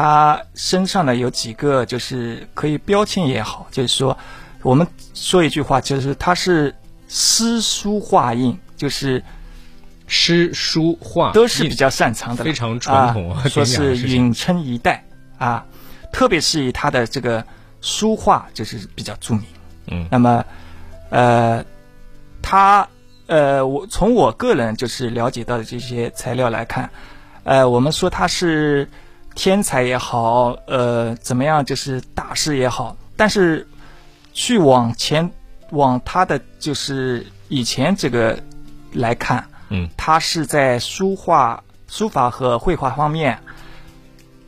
他身上呢有几个就是可以标签也好，就是说我们说一句话，就是他是诗书画印，就是诗书画都是比较擅长的，非常传统啊，说是允称一代啊，特别是以他的这个书画就是比较著名。嗯，那么呃，他呃，我从我个人就是了解到的这些材料来看，呃，我们说他是天才也好，呃，怎么样就是大师也好，但是去往前往他的就是以前这个来看，嗯，他是在书画、书法和绘画方面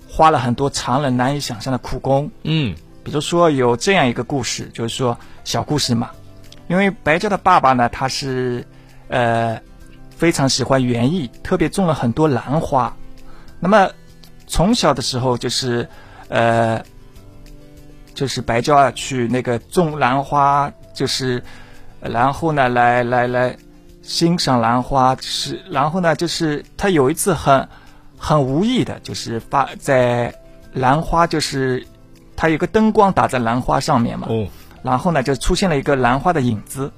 花了很多常人难以想象的苦功。嗯比如说有这样一个故事，就是说小故事嘛，因为白家的爸爸呢，他是呃非常喜欢园艺，特别种了很多兰花。那么从小的时候就是呃就是白娇啊去那个种兰花，就是呃然后呢来来来欣赏兰花，是然后呢就是他有一次很很无意的，就是发在兰花就是。他有个灯光打在兰花上面嘛，哦，然后呢就出现了一个兰花的影子，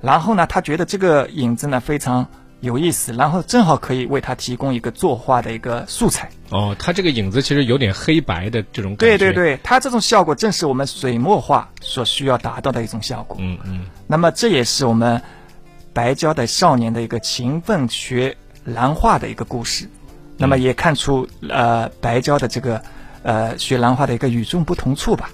然后呢他觉得这个影子呢非常有意思，然后正好可以为他提供一个作画的一个素材。哦，他这个影子其实有点黑白的这种感觉。对对对，他这种效果正是我们水墨画所需要达到的一种效果。嗯嗯那么这也是我们白胶的少年的一个勤奋学兰画的一个故事。那么也看出呃白胶的这个呃学兰花的一个与众不同处吧。